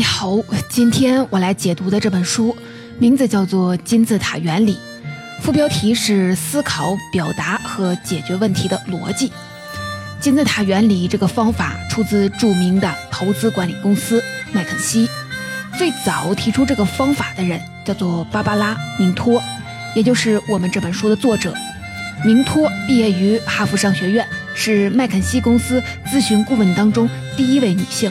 你好，今天我来解读的这本书名字叫做《金字塔原理》，副标题是“思考、表达和解决问题的逻辑”。金字塔原理这个方法出自著名的投资管理公司麦肯锡，最早提出这个方法的人叫做芭芭拉·明托，也就是我们这本书的作者。明托毕业于哈佛商学院，是麦肯锡公司咨询顾问当中第一位女性。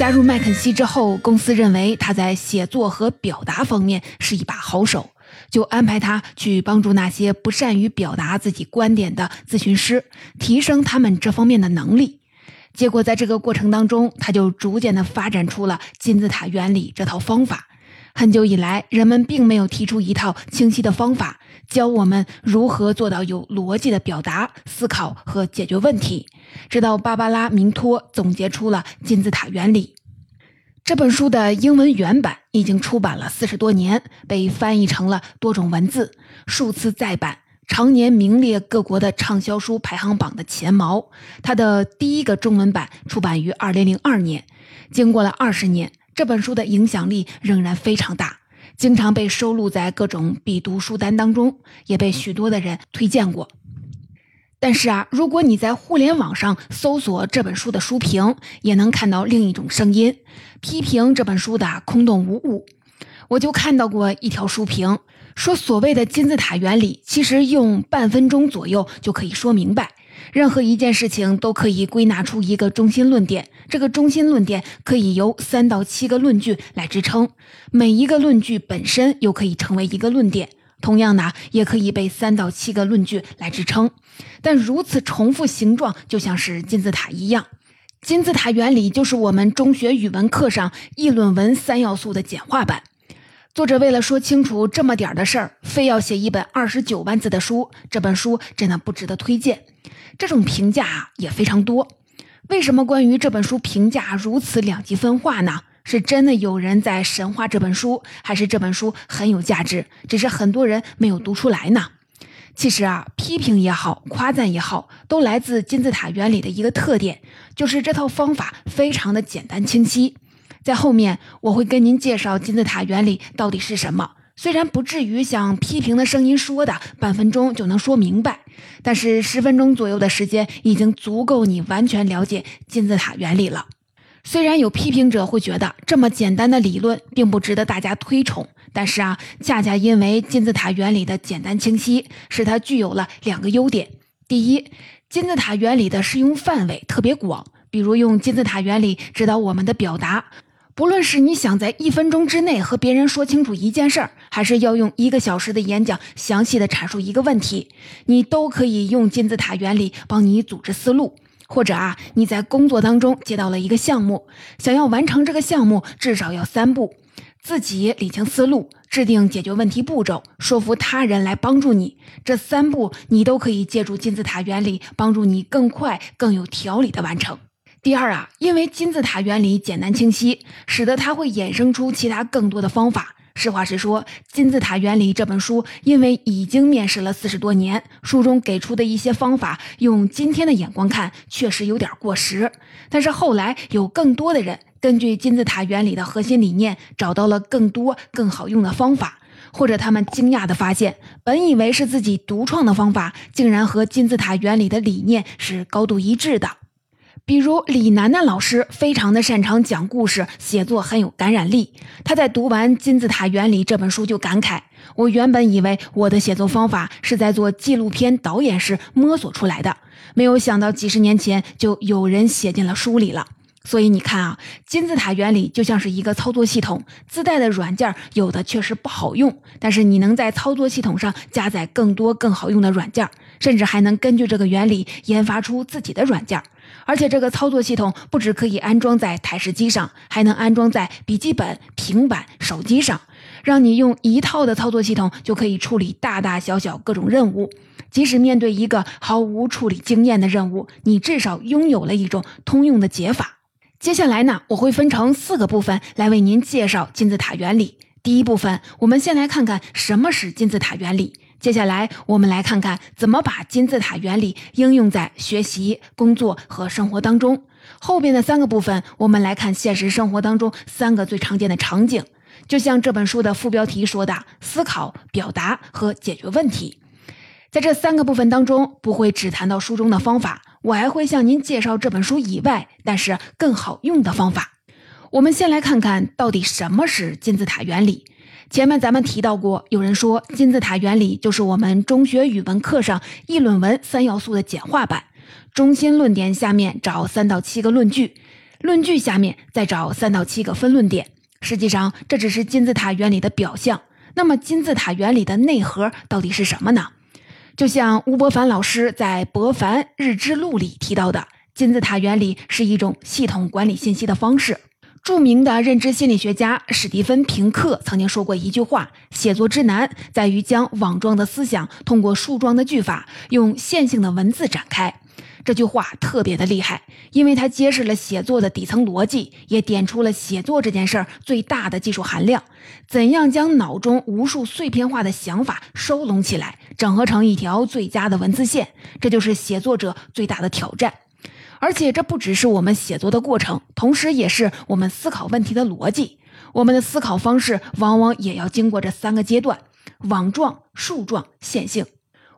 加入麦肯锡之后，公司认为他在写作和表达方面是一把好手，就安排他去帮助那些不善于表达自己观点的咨询师，提升他们这方面的能力。结果在这个过程当中，他就逐渐的发展出了金字塔原理这套方法。很久以来，人们并没有提出一套清晰的方法，教我们如何做到有逻辑的表达、思考和解决问题。直到芭芭拉·明托总结出了金字塔原理。这本书的英文原版已经出版了四十多年，被翻译成了多种文字，数次再版，常年名列各国的畅销书排行榜的前茅。它的第一个中文版出版于二零零二年，经过了二十年。这本书的影响力仍然非常大，经常被收录在各种必读书单当中，也被许多的人推荐过。但是啊，如果你在互联网上搜索这本书的书评，也能看到另一种声音，批评这本书的空洞无物。我就看到过一条书评，说所谓的金字塔原理，其实用半分钟左右就可以说明白。任何一件事情都可以归纳出一个中心论点，这个中心论点可以由三到七个论据来支撑，每一个论据本身又可以成为一个论点，同样呢也可以被三到七个论据来支撑。但如此重复形状，就像是金字塔一样。金字塔原理就是我们中学语文课上议论文三要素的简化版。作者为了说清楚这么点儿的事儿，非要写一本二十九万字的书，这本书真的不值得推荐。这种评价啊也非常多。为什么关于这本书评价如此两极分化呢？是真的有人在神话这本书，还是这本书很有价值，只是很多人没有读出来呢？其实啊，批评也好，夸赞也好，都来自金字塔原理的一个特点，就是这套方法非常的简单清晰。在后面我会跟您介绍金字塔原理到底是什么。虽然不至于像批评的声音说的半分钟就能说明白，但是十分钟左右的时间已经足够你完全了解金字塔原理了。虽然有批评者会觉得这么简单的理论并不值得大家推崇，但是啊，恰恰因为金字塔原理的简单清晰，使它具有了两个优点。第一，金字塔原理的适用范围特别广，比如用金字塔原理指导我们的表达。不论是你想在一分钟之内和别人说清楚一件事儿，还是要用一个小时的演讲详细的阐述一个问题，你都可以用金字塔原理帮你组织思路。或者啊，你在工作当中接到了一个项目，想要完成这个项目，至少要三步：自己理清思路，制定解决问题步骤，说服他人来帮助你。这三步你都可以借助金字塔原理，帮助你更快、更有条理的完成。第二啊，因为金字塔原理简单清晰，使得它会衍生出其他更多的方法。实话实说，《金字塔原理》这本书因为已经面世了四十多年，书中给出的一些方法，用今天的眼光看确实有点过时。但是后来有更多的人根据金字塔原理的核心理念，找到了更多更好用的方法，或者他们惊讶地发现，本以为是自己独创的方法，竟然和金字塔原理的理念是高度一致的。比如李楠楠老师非常的擅长讲故事，写作很有感染力。他在读完《金字塔原理》这本书就感慨：“我原本以为我的写作方法是在做纪录片导演时摸索出来的，没有想到几十年前就有人写进了书里了。”所以你看啊，金字塔原理就像是一个操作系统，自带的软件有的确实不好用，但是你能在操作系统上加载更多更好用的软件，甚至还能根据这个原理研发出自己的软件。而且这个操作系统不只可以安装在台式机上，还能安装在笔记本、平板、手机上，让你用一套的操作系统就可以处理大大小小各种任务。即使面对一个毫无处理经验的任务，你至少拥有了一种通用的解法。接下来呢，我会分成四个部分来为您介绍金字塔原理。第一部分，我们先来看看什么是金字塔原理。接下来，我们来看看怎么把金字塔原理应用在学习、工作和生活当中。后边的三个部分，我们来看现实生活当中三个最常见的场景。就像这本书的副标题说的：“思考、表达和解决问题。”在这三个部分当中，不会只谈到书中的方法，我还会向您介绍这本书以外，但是更好用的方法。我们先来看看到底什么是金字塔原理。前面咱们提到过，有人说金字塔原理就是我们中学语文课上议论文三要素的简化版：中心论点下面找三到七个论据，论据下面再找三到七个分论点。实际上，这只是金字塔原理的表象。那么，金字塔原理的内核到底是什么呢？就像吴伯凡老师在《伯凡日志录》里提到的，金字塔原理是一种系统管理信息的方式。著名的认知心理学家史蒂芬·平克曾经说过一句话：“写作之难在于将网状的思想通过树状的句法，用线性的文字展开。”这句话特别的厉害，因为它揭示了写作的底层逻辑，也点出了写作这件事儿最大的技术含量：怎样将脑中无数碎片化的想法收拢起来，整合成一条最佳的文字线。这就是写作者最大的挑战。而且，这不只是我们写作的过程，同时也是我们思考问题的逻辑。我们的思考方式往往也要经过这三个阶段：网状、树状、线性。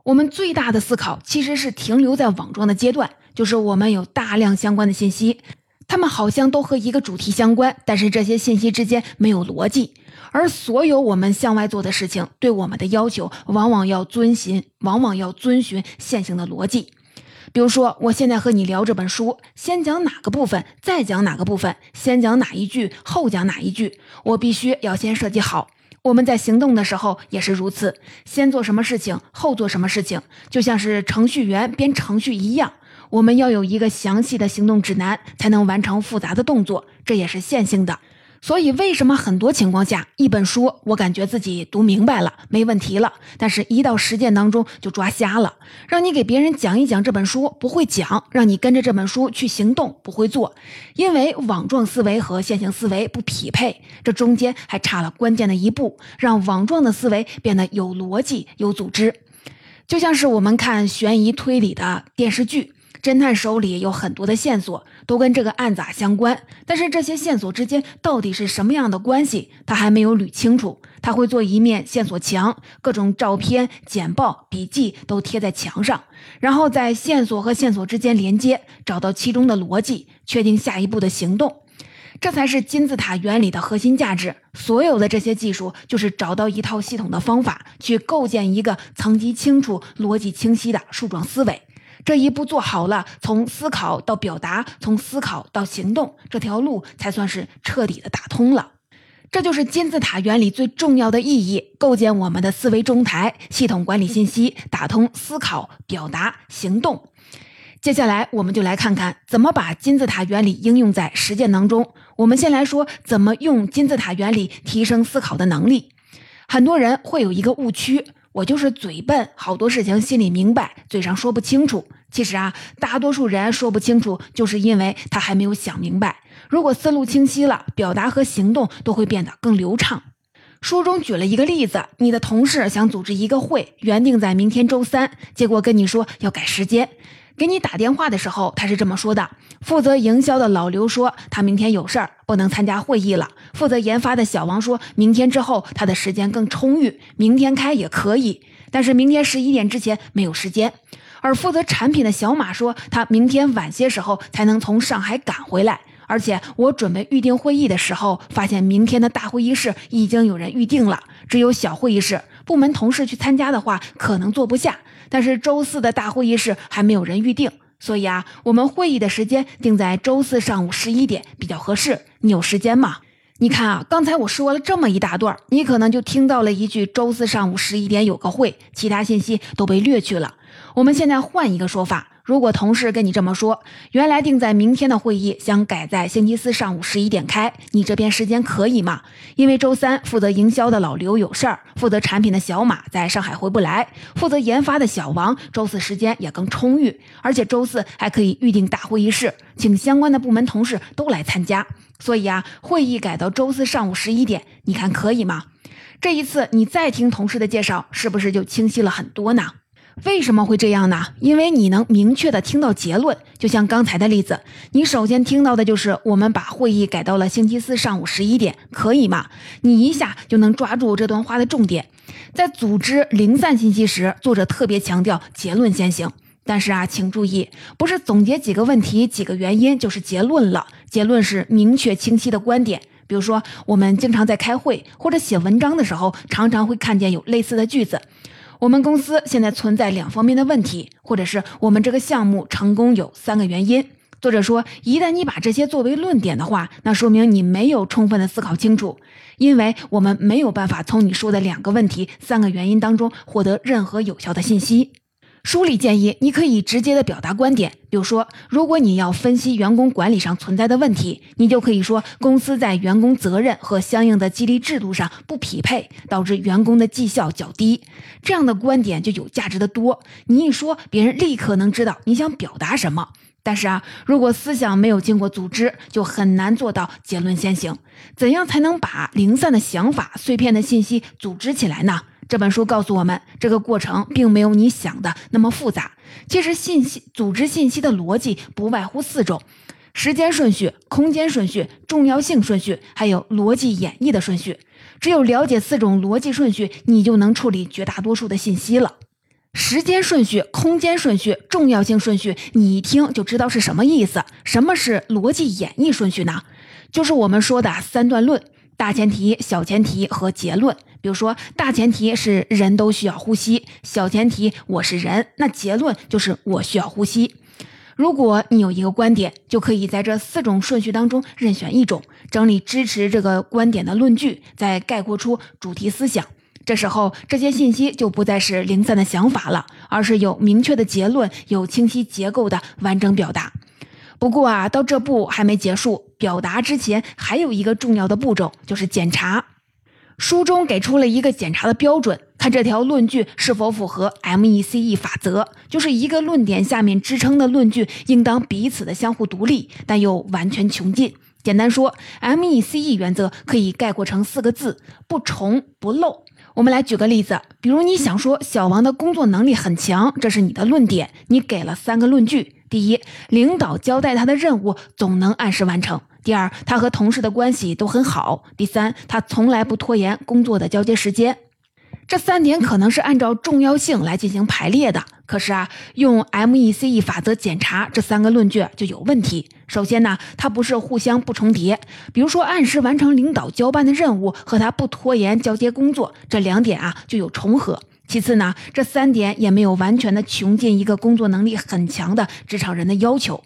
我们最大的思考其实是停留在网状的阶段，就是我们有大量相关的信息，它们好像都和一个主题相关，但是这些信息之间没有逻辑。而所有我们向外做的事情，对我们的要求往往要遵循，往往要遵循线性的逻辑。比如说，我现在和你聊这本书，先讲哪个部分，再讲哪个部分，先讲哪一句，后讲哪一句，我必须要先设计好。我们在行动的时候也是如此，先做什么事情，后做什么事情，就像是程序员编程序一样。我们要有一个详细的行动指南，才能完成复杂的动作，这也是线性的。所以，为什么很多情况下，一本书我感觉自己读明白了，没问题了，但是一到实践当中就抓瞎了？让你给别人讲一讲这本书，不会讲；让你跟着这本书去行动，不会做。因为网状思维和线性思维不匹配，这中间还差了关键的一步，让网状的思维变得有逻辑、有组织。就像是我们看悬疑推理的电视剧。侦探手里有很多的线索，都跟这个案子相关。但是这些线索之间到底是什么样的关系，他还没有捋清楚。他会做一面线索墙，各种照片、简报、笔记都贴在墙上，然后在线索和线索之间连接，找到其中的逻辑，确定下一步的行动。这才是金字塔原理的核心价值。所有的这些技术，就是找到一套系统的方法，去构建一个层级清楚、逻辑清晰的树状思维。这一步做好了，从思考到表达，从思考到行动，这条路才算是彻底的打通了。这就是金字塔原理最重要的意义：构建我们的思维中台，系统管理信息，打通思考、表达、行动。接下来，我们就来看看怎么把金字塔原理应用在实践当中。我们先来说怎么用金字塔原理提升思考的能力。很多人会有一个误区。我就是嘴笨，好多事情心里明白，嘴上说不清楚。其实啊，大多数人说不清楚，就是因为他还没有想明白。如果思路清晰了，表达和行动都会变得更流畅。书中举了一个例子：你的同事想组织一个会，原定在明天周三，结果跟你说要改时间。给你打电话的时候，他是这么说的：负责营销的老刘说他明天有事儿，不能参加会议了。负责研发的小王说明天之后他的时间更充裕，明天开也可以，但是明天十一点之前没有时间。而负责产品的小马说他明天晚些时候才能从上海赶回来，而且我准备预定会议的时候，发现明天的大会议室已经有人预定了，只有小会议室。部门同事去参加的话，可能坐不下。但是周四的大会议室还没有人预定，所以啊，我们会议的时间定在周四上午十一点比较合适。你有时间吗？你看啊，刚才我说了这么一大段，你可能就听到了一句“周四上午十一点有个会”，其他信息都被略去了。我们现在换一个说法。如果同事跟你这么说，原来定在明天的会议想改在星期四上午十一点开，你这边时间可以吗？因为周三负责营销的老刘有事儿，负责产品的小马在上海回不来，负责研发的小王周四时间也更充裕，而且周四还可以预定大会议室，请相关的部门同事都来参加。所以啊，会议改到周四上午十一点，你看可以吗？这一次你再听同事的介绍，是不是就清晰了很多呢？为什么会这样呢？因为你能明确的听到结论，就像刚才的例子，你首先听到的就是我们把会议改到了星期四上午十一点，可以吗？你一下就能抓住这段话的重点。在组织零散信息时，作者特别强调结论先行。但是啊，请注意，不是总结几个问题、几个原因就是结论了。结论是明确清晰的观点。比如说，我们经常在开会或者写文章的时候，常常会看见有类似的句子。我们公司现在存在两方面的问题，或者是我们这个项目成功有三个原因。作者说，一旦你把这些作为论点的话，那说明你没有充分的思考清楚，因为我们没有办法从你说的两个问题、三个原因当中获得任何有效的信息。书里建议你可以直接的表达观点，比如说，如果你要分析员工管理上存在的问题，你就可以说公司在员工责任和相应的激励制度上不匹配，导致员工的绩效较低。这样的观点就有价值的多。你一说，别人立刻能知道你想表达什么。但是啊，如果思想没有经过组织，就很难做到结论先行。怎样才能把零散的想法、碎片的信息组织起来呢？这本书告诉我们，这个过程并没有你想的那么复杂。其实，信息组织信息的逻辑不外乎四种：时间顺序、空间顺序、重要性顺序，还有逻辑演绎的顺序。只有了解四种逻辑顺序，你就能处理绝大多数的信息了。时间顺序、空间顺序、重要性顺序，你一听就知道是什么意思。什么是逻辑演绎顺序呢？就是我们说的三段论：大前提、小前提和结论。比如说，大前提是人都需要呼吸，小前提我是人，那结论就是我需要呼吸。如果你有一个观点，就可以在这四种顺序当中任选一种，整理支持这个观点的论据，再概括出主题思想。这时候，这些信息就不再是零散的想法了，而是有明确的结论，有清晰结构的完整表达。不过啊，到这步还没结束，表达之前还有一个重要的步骤，就是检查。书中给出了一个检查的标准，看这条论据是否符合 M.E.C.E 法则，就是一个论点下面支撑的论据应当彼此的相互独立，但又完全穷尽。简单说，M.E.C.E 原则可以概括成四个字：不重不漏。我们来举个例子，比如你想说小王的工作能力很强，这是你的论点，你给了三个论据：第一，领导交代他的任务总能按时完成。第二，他和同事的关系都很好。第三，他从来不拖延工作的交接时间。这三点可能是按照重要性来进行排列的，可是啊，用 M.E.C.E 法则检查这三个论据就有问题。首先呢，它不是互相不重叠。比如说，按时完成领导交办的任务和他不拖延交接工作这两点啊就有重合。其次呢，这三点也没有完全的穷尽一个工作能力很强的职场人的要求。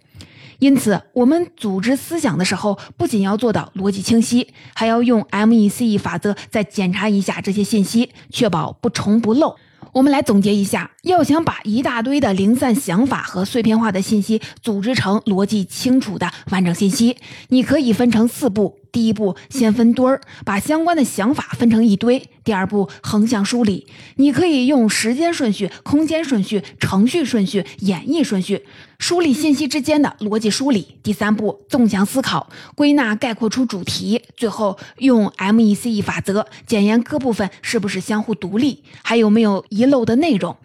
因此，我们组织思想的时候，不仅要做到逻辑清晰，还要用 M.E.C.E 法则再检查一下这些信息，确保不重不漏。我们来总结一下：要想把一大堆的零散想法和碎片化的信息组织成逻辑清楚的完整信息，你可以分成四步。第一步，先分堆儿，把相关的想法分成一堆。第二步，横向梳理，你可以用时间顺序、空间顺序、程序顺序、演绎顺序梳理信息之间的逻辑梳理。第三步，纵向思考，归纳概括出主题。最后，用 M.E.C.E 法则检验各部分是不是相互独立，还有没有遗漏的内容。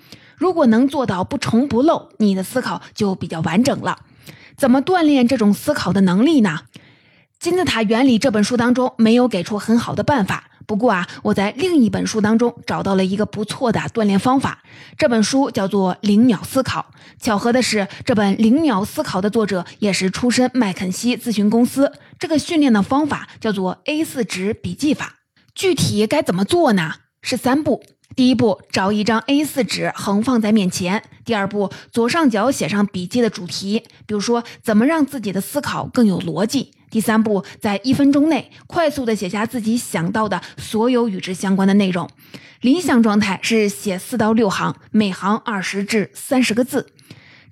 如果能做到不重不漏，你的思考就比较完整了。怎么锻炼这种思考的能力呢？金字塔原理这本书当中没有给出很好的办法，不过啊，我在另一本书当中找到了一个不错的锻炼方法。这本书叫做《零秒思考》。巧合的是，这本《零秒思考》的作者也是出身麦肯锡咨询公司。这个训练的方法叫做 A4 纸笔记法。具体该怎么做呢？是三步。第一步，找一张 A4 纸横放在面前。第二步，左上角写上笔记的主题，比如说怎么让自己的思考更有逻辑。第三步，在一分钟内快速的写下自己想到的所有与之相关的内容。理想状态是写四到六行，每行二十至三十个字。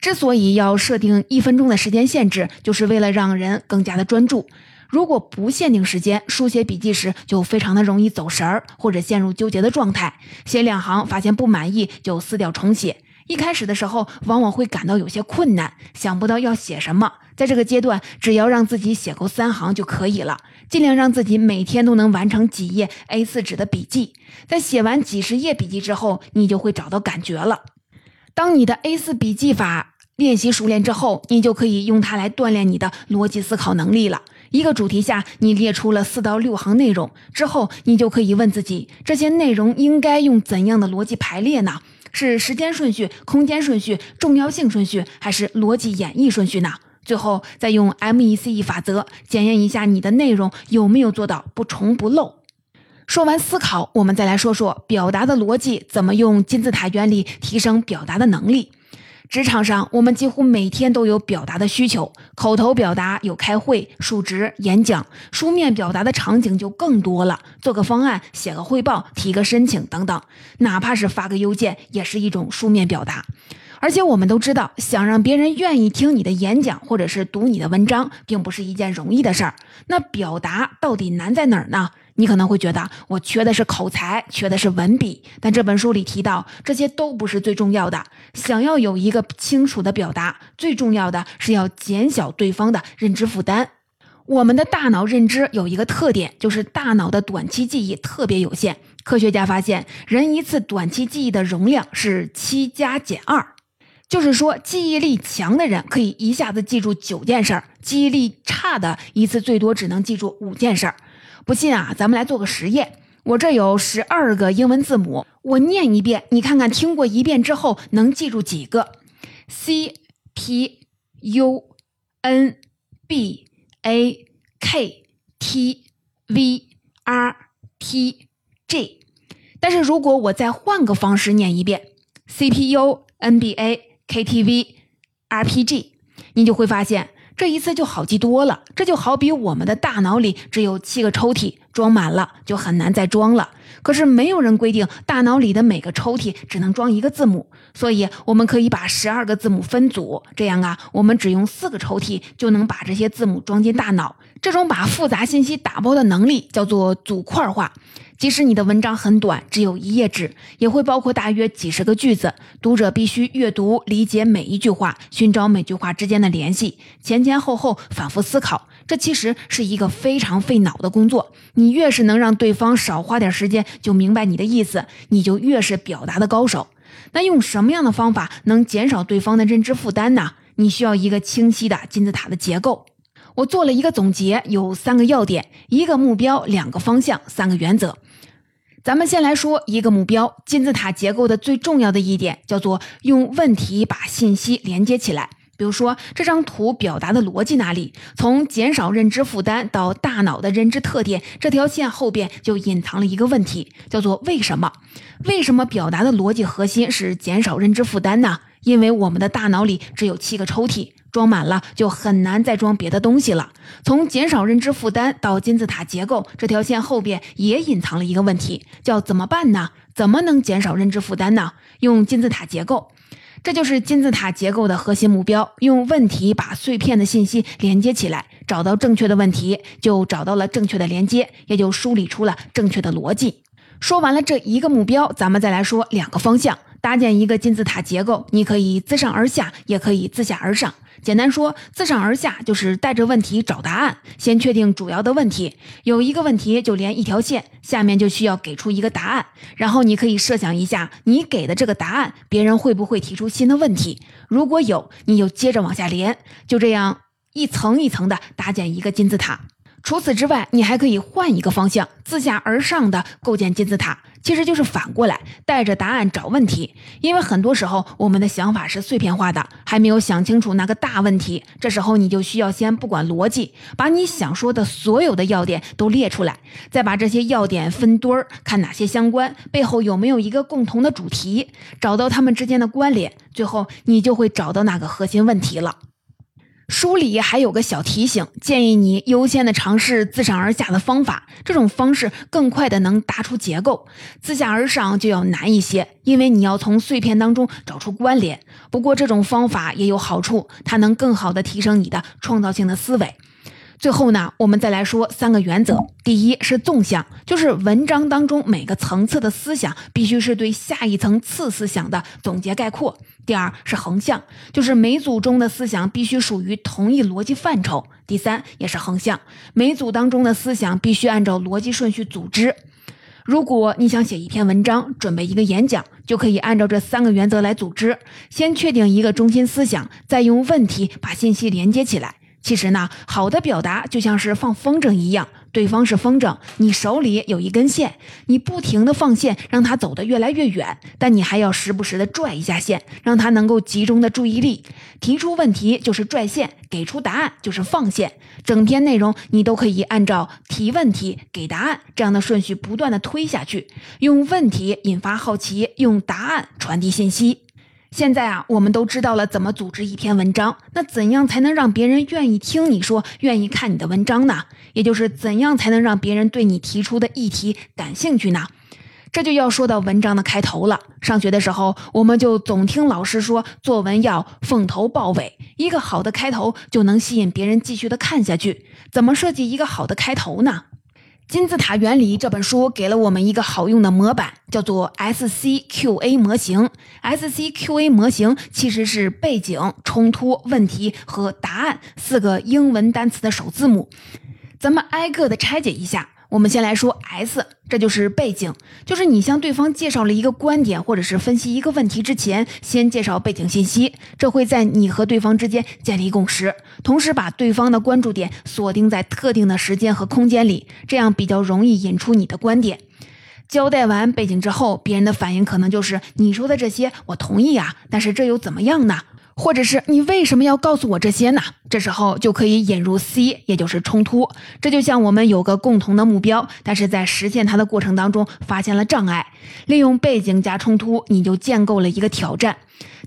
之所以要设定一分钟的时间限制，就是为了让人更加的专注。如果不限定时间，书写笔记时就非常的容易走神儿，或者陷入纠结的状态。写两行发现不满意就撕掉重写。一开始的时候，往往会感到有些困难，想不到要写什么。在这个阶段，只要让自己写够三行就可以了，尽量让自己每天都能完成几页 A4 纸的笔记。在写完几十页笔记之后，你就会找到感觉了。当你的 A 四笔记法练习熟练之后，你就可以用它来锻炼你的逻辑思考能力了。一个主题下，你列出了四到六行内容之后，你就可以问自己：这些内容应该用怎样的逻辑排列呢？是时间顺序、空间顺序、重要性顺序，还是逻辑演绎顺序呢？最后再用 MECE 法则检验一下你的内容有没有做到不重不漏。说完思考，我们再来说说表达的逻辑，怎么用金字塔原理提升表达的能力。职场上，我们几乎每天都有表达的需求。口头表达有开会、述职、演讲；书面表达的场景就更多了，做个方案、写个汇报、提个申请等等。哪怕是发个邮件，也是一种书面表达。而且我们都知道，想让别人愿意听你的演讲或者是读你的文章，并不是一件容易的事儿。那表达到底难在哪儿呢？你可能会觉得我缺的是口才，缺的是文笔，但这本书里提到，这些都不是最重要的。想要有一个清楚的表达，最重要的是要减小对方的认知负担。我们的大脑认知有一个特点，就是大脑的短期记忆特别有限。科学家发现，人一次短期记忆的容量是七加减二，就是说，记忆力强的人可以一下子记住九件事儿，记忆力差的一次最多只能记住五件事儿。不信啊，咱们来做个实验。我这有十二个英文字母，我念一遍，你看看听过一遍之后能记住几个？C P U N B A K T V R T G。但是如果我再换个方式念一遍 C P U N B A K T V R P G，你就会发现。这一次就好记多了，这就好比我们的大脑里只有七个抽屉，装满了就很难再装了。可是没有人规定大脑里的每个抽屉只能装一个字母，所以我们可以把十二个字母分组，这样啊，我们只用四个抽屉就能把这些字母装进大脑。这种把复杂信息打包的能力叫做组块化。即使你的文章很短，只有一页纸，也会包括大约几十个句子。读者必须阅读、理解每一句话，寻找每句话之间的联系，前前后后反复思考。这其实是一个非常费脑的工作。你越是能让对方少花点时间就明白你的意思，你就越是表达的高手。那用什么样的方法能减少对方的认知负担呢？你需要一个清晰的金字塔的结构。我做了一个总结，有三个要点：一个目标，两个方向，三个原则。咱们先来说一个目标，金字塔结构的最重要的一点叫做用问题把信息连接起来。比如说这张图表达的逻辑哪里？从减少认知负担到大脑的认知特点，这条线后边就隐藏了一个问题，叫做为什么？为什么表达的逻辑核心是减少认知负担呢？因为我们的大脑里只有七个抽屉。装满了就很难再装别的东西了。从减少认知负担到金字塔结构，这条线后边也隐藏了一个问题，叫怎么办呢？怎么能减少认知负担呢？用金字塔结构，这就是金字塔结构的核心目标。用问题把碎片的信息连接起来，找到正确的问题，就找到了正确的连接，也就梳理出了正确的逻辑。说完了这一个目标，咱们再来说两个方向。搭建一个金字塔结构，你可以自上而下，也可以自下而上。简单说，自上而下就是带着问题找答案，先确定主要的问题。有一个问题就连一条线，下面就需要给出一个答案。然后你可以设想一下，你给的这个答案，别人会不会提出新的问题？如果有，你就接着往下连，就这样一层一层的搭建一个金字塔。除此之外，你还可以换一个方向，自下而上的构建金字塔，其实就是反过来带着答案找问题。因为很多时候我们的想法是碎片化的，还没有想清楚那个大问题。这时候你就需要先不管逻辑，把你想说的所有的要点都列出来，再把这些要点分堆儿，看哪些相关，背后有没有一个共同的主题，找到它们之间的关联，最后你就会找到那个核心问题了。书里还有个小提醒，建议你优先的尝试自上而下的方法，这种方式更快的能搭出结构。自下而上就要难一些，因为你要从碎片当中找出关联。不过这种方法也有好处，它能更好的提升你的创造性的思维。最后呢，我们再来说三个原则。第一是纵向，就是文章当中每个层次的思想必须是对下一层次思想的总结概括。第二是横向，就是每组中的思想必须属于同一逻辑范畴。第三也是横向，每组当中的思想必须按照逻辑顺序组织。如果你想写一篇文章，准备一个演讲，就可以按照这三个原则来组织：先确定一个中心思想，再用问题把信息连接起来。其实呢，好的表达就像是放风筝一样。对方是风筝，你手里有一根线，你不停的放线，让他走得越来越远，但你还要时不时的拽一下线，让他能够集中的注意力。提出问题就是拽线，给出答案就是放线。整篇内容你都可以按照提问题、给答案这样的顺序不断的推下去，用问题引发好奇，用答案传递信息。现在啊，我们都知道了怎么组织一篇文章，那怎样才能让别人愿意听你说，愿意看你的文章呢？也就是怎样才能让别人对你提出的议题感兴趣呢？这就要说到文章的开头了。上学的时候，我们就总听老师说，作文要凤头豹尾，一个好的开头就能吸引别人继续的看下去。怎么设计一个好的开头呢？金字塔原理这本书给了我们一个好用的模板，叫做 SCQA 模型。SCQA 模型其实是背景、冲突、问题和答案四个英文单词的首字母。咱们挨个的拆解一下。我们先来说 S，这就是背景，就是你向对方介绍了一个观点或者是分析一个问题之前，先介绍背景信息，这会在你和对方之间建立共识，同时把对方的关注点锁定在特定的时间和空间里，这样比较容易引出你的观点。交代完背景之后，别人的反应可能就是你说的这些我同意啊，但是这又怎么样呢？或者是你为什么要告诉我这些呢？这时候就可以引入 C，也就是冲突。这就像我们有个共同的目标，但是在实现它的过程当中发现了障碍，利用背景加冲突，你就建构了一个挑战。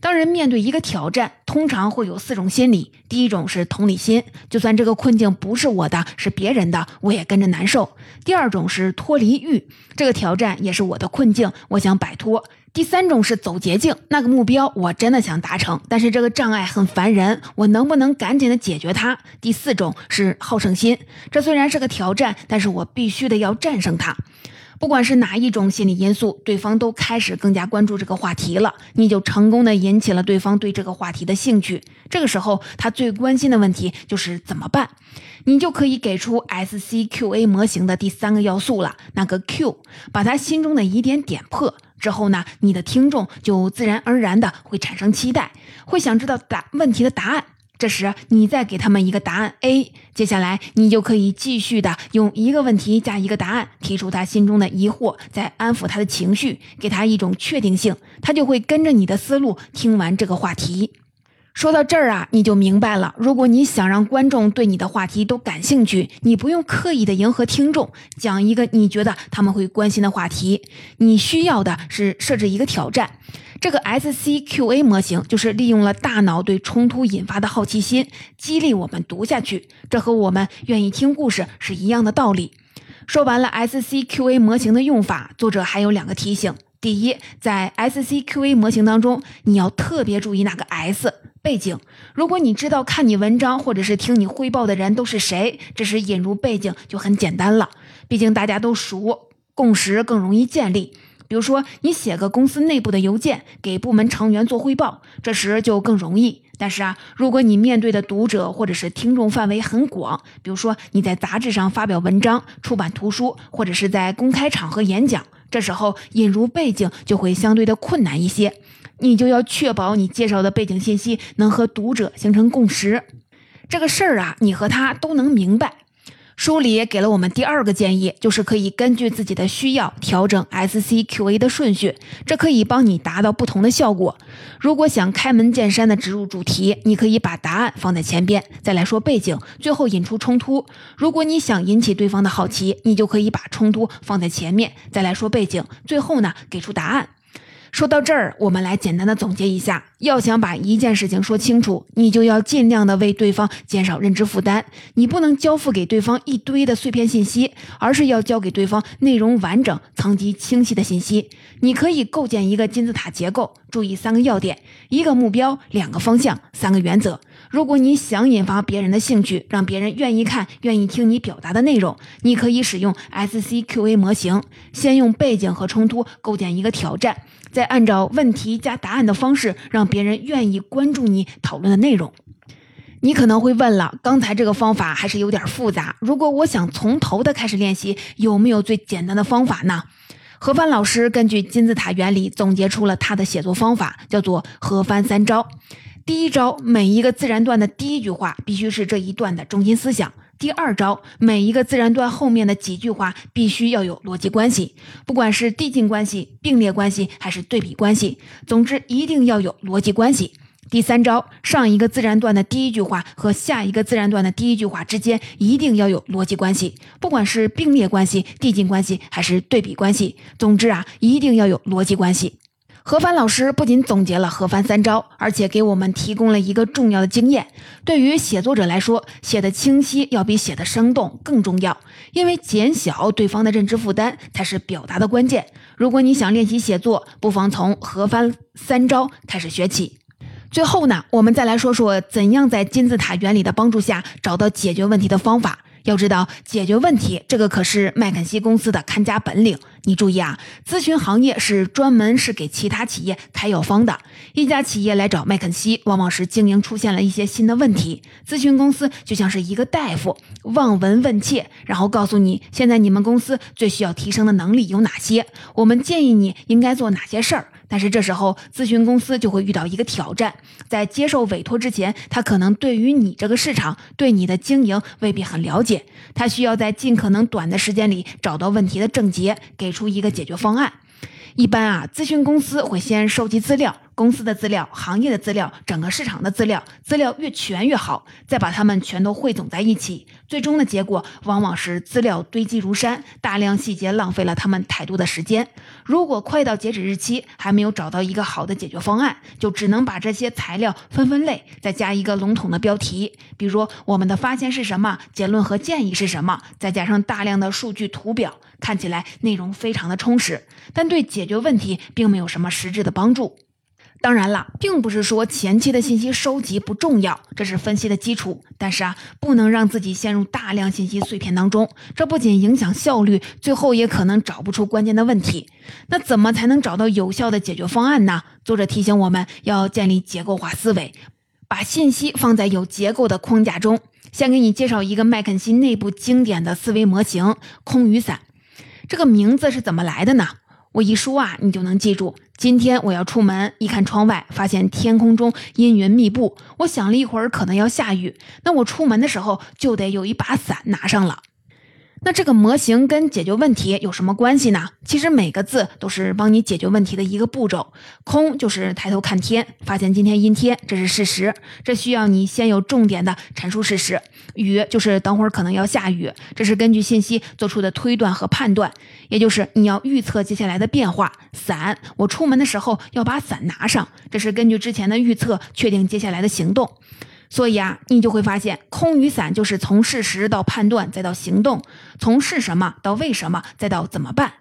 当人面对一个挑战，通常会有四种心理。第一种是同理心，就算这个困境不是我的，是别人的，我也跟着难受。第二种是脱离欲，这个挑战也是我的困境，我想摆脱。第三种是走捷径，那个目标我真的想达成，但是这个障碍很烦人，我能不能赶紧的解决它？第四种是好胜心，这虽然是个挑战，但是我必须得要战胜它。不管是哪一种心理因素，对方都开始更加关注这个话题了，你就成功的引起了对方对这个话题的兴趣。这个时候，他最关心的问题就是怎么办，你就可以给出 SCQA 模型的第三个要素了，那个 Q，把他心中的疑点点破之后呢，你的听众就自然而然的会产生期待，会想知道答问题的答案。这时，你再给他们一个答案 A，接下来你就可以继续的用一个问题加一个答案，提出他心中的疑惑，再安抚他的情绪，给他一种确定性，他就会跟着你的思路听完这个话题。说到这儿啊，你就明白了。如果你想让观众对你的话题都感兴趣，你不用刻意的迎合听众，讲一个你觉得他们会关心的话题，你需要的是设置一个挑战。这个 SCQA 模型就是利用了大脑对冲突引发的好奇心，激励我们读下去。这和我们愿意听故事是一样的道理。说完了 SCQA 模型的用法，作者还有两个提醒：第一，在 SCQA 模型当中，你要特别注意那个 S 背景。如果你知道看你文章或者是听你汇报的人都是谁，这时引入背景就很简单了。毕竟大家都熟，共识更容易建立。比如说，你写个公司内部的邮件给部门成员做汇报，这时就更容易。但是啊，如果你面对的读者或者是听众范围很广，比如说你在杂志上发表文章、出版图书，或者是在公开场合演讲，这时候引入背景就会相对的困难一些。你就要确保你介绍的背景信息能和读者形成共识，这个事儿啊，你和他都能明白。书里也给了我们第二个建议，就是可以根据自己的需要调整 SCQA 的顺序，这可以帮你达到不同的效果。如果想开门见山的植入主题，你可以把答案放在前边，再来说背景，最后引出冲突。如果你想引起对方的好奇，你就可以把冲突放在前面，再来说背景，最后呢给出答案。说到这儿，我们来简单的总结一下：要想把一件事情说清楚，你就要尽量的为对方减少认知负担。你不能交付给对方一堆的碎片信息，而是要交给对方内容完整、层级清晰的信息。你可以构建一个金字塔结构，注意三个要点：一个目标，两个方向，三个原则。如果你想引发别人的兴趣，让别人愿意看、愿意听你表达的内容，你可以使用 SCQA 模型，先用背景和冲突构建一个挑战。再按照问题加答案的方式，让别人愿意关注你讨论的内容。你可能会问了，刚才这个方法还是有点复杂。如果我想从头的开始练习，有没有最简单的方法呢？何帆老师根据金字塔原理总结出了他的写作方法，叫做“何帆三招”。第一招，每一个自然段的第一句话必须是这一段的中心思想。第二招，每一个自然段后面的几句话必须要有逻辑关系，不管是递进关系、并列关系还是对比关系，总之一定要有逻辑关系。第三招，上一个自然段的第一句话和下一个自然段的第一句话之间一定要有逻辑关系，不管是并列关系、递进关系还是对比关系，总之啊，一定要有逻辑关系。何帆老师不仅总结了何帆三招，而且给我们提供了一个重要的经验：对于写作者来说，写的清晰要比写的生动更重要，因为减小对方的认知负担才是表达的关键。如果你想练习写作，不妨从何帆三招开始学起。最后呢，我们再来说说怎样在金字塔原理的帮助下找到解决问题的方法。要知道，解决问题这个可是麦肯锡公司的看家本领。你注意啊，咨询行业是专门是给其他企业开药方的。一家企业来找麦肯锡，往往是经营出现了一些新的问题。咨询公司就像是一个大夫，望闻问切，然后告诉你现在你们公司最需要提升的能力有哪些，我们建议你应该做哪些事儿。但是这时候，咨询公司就会遇到一个挑战，在接受委托之前，他可能对于你这个市场、对你的经营未必很了解，他需要在尽可能短的时间里找到问题的症结，给出一个解决方案。一般啊，咨询公司会先收集资料。公司的资料、行业的资料、整个市场的资料，资料越全越好，再把它们全都汇总在一起，最终的结果往往是资料堆积如山，大量细节浪费了他们太多的时间。如果快到截止日期还没有找到一个好的解决方案，就只能把这些材料分分类，再加一个笼统的标题，比如我们的发现是什么，结论和建议是什么，再加上大量的数据图表，看起来内容非常的充实，但对解决问题并没有什么实质的帮助。当然了，并不是说前期的信息收集不重要，这是分析的基础。但是啊，不能让自己陷入大量信息碎片当中，这不仅影响效率，最后也可能找不出关键的问题。那怎么才能找到有效的解决方案呢？作者提醒我们要建立结构化思维，把信息放在有结构的框架中。先给你介绍一个麦肯锡内部经典的思维模型——空雨伞。这个名字是怎么来的呢？我一说啊，你就能记住。今天我要出门，一看窗外，发现天空中阴云密布。我想了一会儿，可能要下雨，那我出门的时候就得有一把伞拿上了。那这个模型跟解决问题有什么关系呢？其实每个字都是帮你解决问题的一个步骤。空就是抬头看天，发现今天阴天，这是事实，这需要你先有重点的阐述事实。雨就是等会儿可能要下雨，这是根据信息做出的推断和判断，也就是你要预测接下来的变化。伞，我出门的时候要把伞拿上，这是根据之前的预测确定接下来的行动。所以啊，你就会发现，空雨伞就是从事实到判断，再到行动；从事什么到为什么，再到怎么办。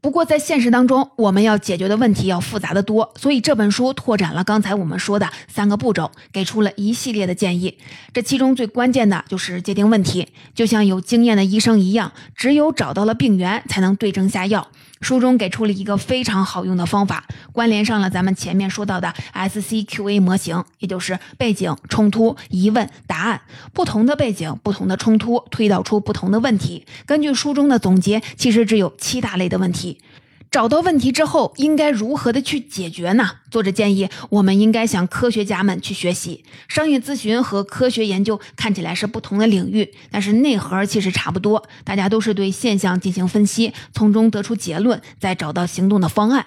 不过在现实当中，我们要解决的问题要复杂的多，所以这本书拓展了刚才我们说的三个步骤，给出了一系列的建议。这其中最关键的就是界定问题，就像有经验的医生一样，只有找到了病源，才能对症下药。书中给出了一个非常好用的方法，关联上了咱们前面说到的 SCQA 模型，也就是背景、冲突、疑问、答案。不同的背景、不同的冲突，推导出不同的问题。根据书中的总结，其实只有七大类的问题。找到问题之后，应该如何的去解决呢？作者建议，我们应该向科学家们去学习。商业咨询和科学研究看起来是不同的领域，但是内核其实差不多。大家都是对现象进行分析，从中得出结论，再找到行动的方案。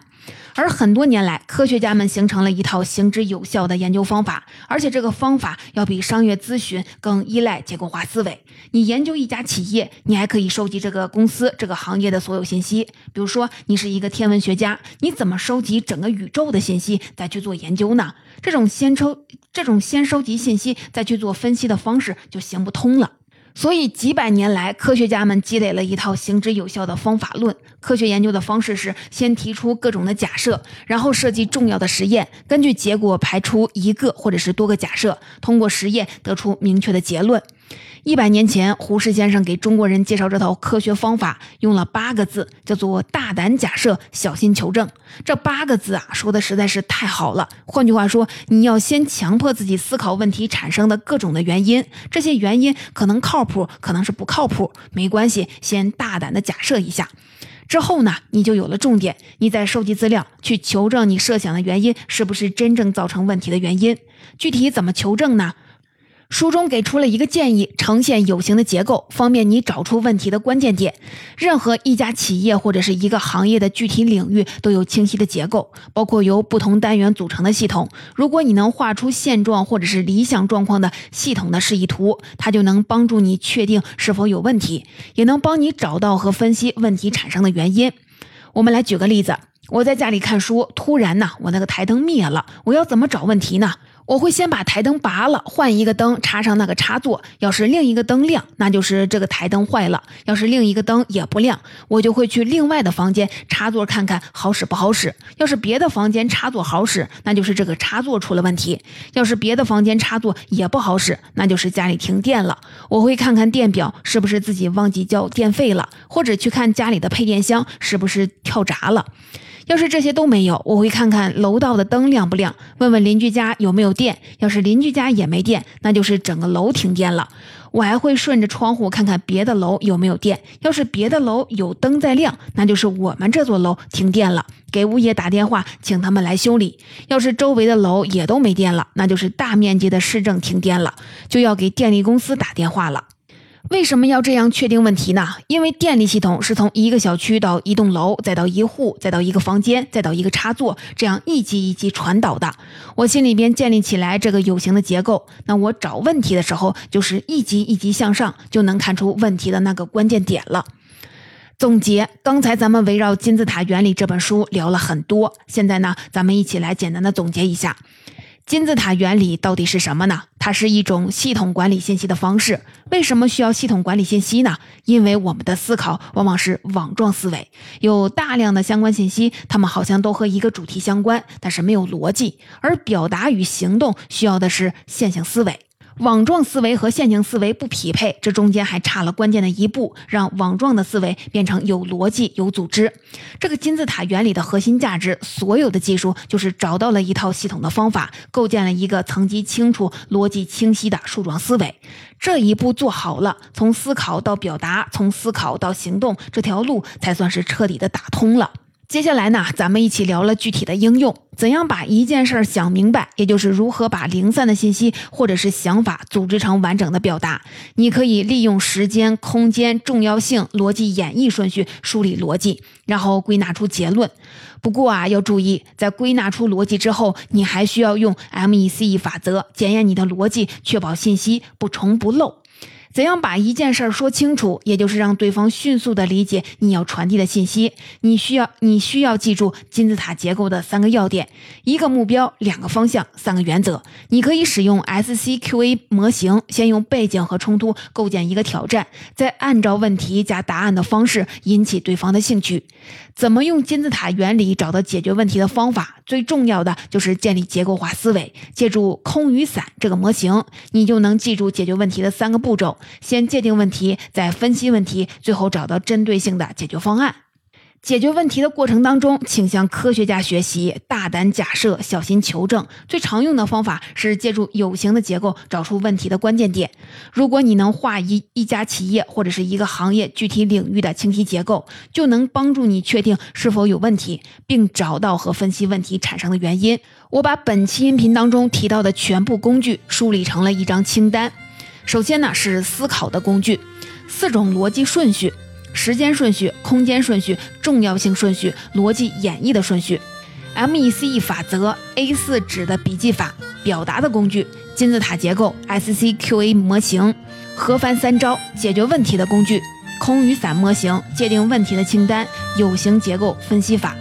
而很多年来，科学家们形成了一套行之有效的研究方法，而且这个方法要比商业咨询更依赖结构化思维。你研究一家企业，你还可以收集这个公司、这个行业的所有信息。比如说，你是一个天文学家，你怎么收集整个宇宙的信息再去做研究呢？这种先抽、这种先收集信息再去做分析的方式就行不通了。所以，几百年来，科学家们积累了一套行之有效的方法论。科学研究的方式是先提出各种的假设，然后设计重要的实验，根据结果排除一个或者是多个假设，通过实验得出明确的结论。一百年前，胡适先生给中国人介绍这套科学方法，用了八个字，叫做“大胆假设，小心求证”。这八个字啊，说的实在是太好了。换句话说，你要先强迫自己思考问题产生的各种的原因，这些原因可能靠谱，可能是不靠谱，没关系，先大胆的假设一下。之后呢，你就有了重点，你再收集资料，去求证你设想的原因是不是真正造成问题的原因。具体怎么求证呢？书中给出了一个建议，呈现有形的结构，方便你找出问题的关键点。任何一家企业或者是一个行业的具体领域都有清晰的结构，包括由不同单元组成的系统。如果你能画出现状或者是理想状况的系统的示意图，它就能帮助你确定是否有问题，也能帮你找到和分析问题产生的原因。我们来举个例子，我在家里看书，突然呢，我那个台灯灭了，我要怎么找问题呢？我会先把台灯拔了，换一个灯，插上那个插座。要是另一个灯亮，那就是这个台灯坏了；要是另一个灯也不亮，我就会去另外的房间插座看看好使不好使。要是别的房间插座好使，那就是这个插座出了问题；要是别的房间插座也不好使，那就是家里停电了。我会看看电表是不是自己忘记交电费了，或者去看家里的配电箱是不是跳闸了。要是这些都没有，我会看看楼道的灯亮不亮，问问邻居家有没有电。要是邻居家也没电，那就是整个楼停电了。我还会顺着窗户看看别的楼有没有电。要是别的楼有灯在亮，那就是我们这座楼停电了，给物业打电话请他们来修理。要是周围的楼也都没电了，那就是大面积的市政停电了，就要给电力公司打电话了。为什么要这样确定问题呢？因为电力系统是从一个小区到一栋楼，再到一户，再到一个房间，再到一个插座，这样一级一级传导的。我心里边建立起来这个有形的结构，那我找问题的时候，就是一级一级向上，就能看出问题的那个关键点了。总结，刚才咱们围绕金字塔原理这本书聊了很多，现在呢，咱们一起来简单的总结一下。金字塔原理到底是什么呢？它是一种系统管理信息的方式。为什么需要系统管理信息呢？因为我们的思考往往是网状思维，有大量的相关信息，它们好像都和一个主题相关，但是没有逻辑。而表达与行动需要的是线性思维。网状思维和线性思维不匹配，这中间还差了关键的一步，让网状的思维变成有逻辑、有组织。这个金字塔原理的核心价值，所有的技术就是找到了一套系统的方法，构建了一个层级清楚、逻辑清晰的树状思维。这一步做好了，从思考到表达，从思考到行动，这条路才算是彻底的打通了。接下来呢，咱们一起聊了具体的应用，怎样把一件事儿想明白，也就是如何把零散的信息或者是想法组织成完整的表达。你可以利用时间、空间、重要性、逻辑演绎顺序梳理逻辑，然后归纳出结论。不过啊，要注意，在归纳出逻辑之后，你还需要用 MECE 法则检验你的逻辑，确保信息不重不漏。怎样把一件事儿说清楚，也就是让对方迅速的理解你要传递的信息。你需要你需要记住金字塔结构的三个要点：一个目标，两个方向，三个原则。你可以使用 SCQA 模型，先用背景和冲突构建一个挑战，再按照问题加答案的方式引起对方的兴趣。怎么用金字塔原理找到解决问题的方法？最重要的就是建立结构化思维。借助空与伞这个模型，你就能记住解决问题的三个步骤：先界定问题，再分析问题，最后找到针对性的解决方案。解决问题的过程当中，请向科学家学习，大胆假设，小心求证。最常用的方法是借助有形的结构找出问题的关键点。如果你能画一一家企业或者是一个行业具体领域的清晰结构，就能帮助你确定是否有问题，并找到和分析问题产生的原因。我把本期音频当中提到的全部工具梳理成了一张清单。首先呢是思考的工具，四种逻辑顺序。时间顺序、空间顺序、重要性顺序、逻辑演绎的顺序，MECE 法则、A4 纸的笔记法、表达的工具、金字塔结构、SCQA 模型、核翻三招解决问题的工具、空与伞模型、界定问题的清单、有形结构分析法。